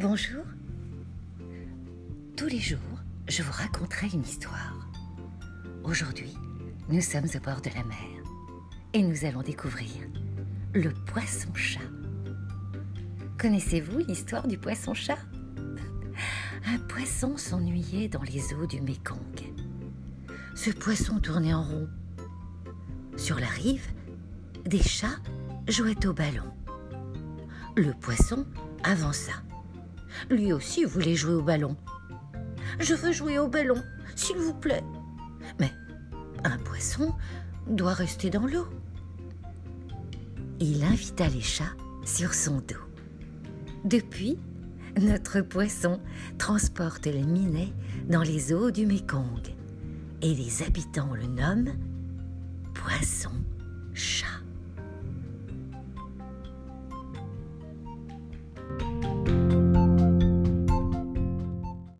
Bonjour. Tous les jours, je vous raconterai une histoire. Aujourd'hui, nous sommes au bord de la mer et nous allons découvrir le poisson-chat. Connaissez-vous l'histoire du poisson-chat Un poisson s'ennuyait dans les eaux du Mékong. Ce poisson tournait en rond. Sur la rive, des chats jouaient au ballon. Le poisson avança. Lui aussi voulait jouer au ballon. Je veux jouer au ballon, s'il vous plaît. Mais un poisson doit rester dans l'eau. Il invita les chats sur son dos. Depuis, notre poisson transporte les minets dans les eaux du Mékong et les habitants le nomment poisson-chat.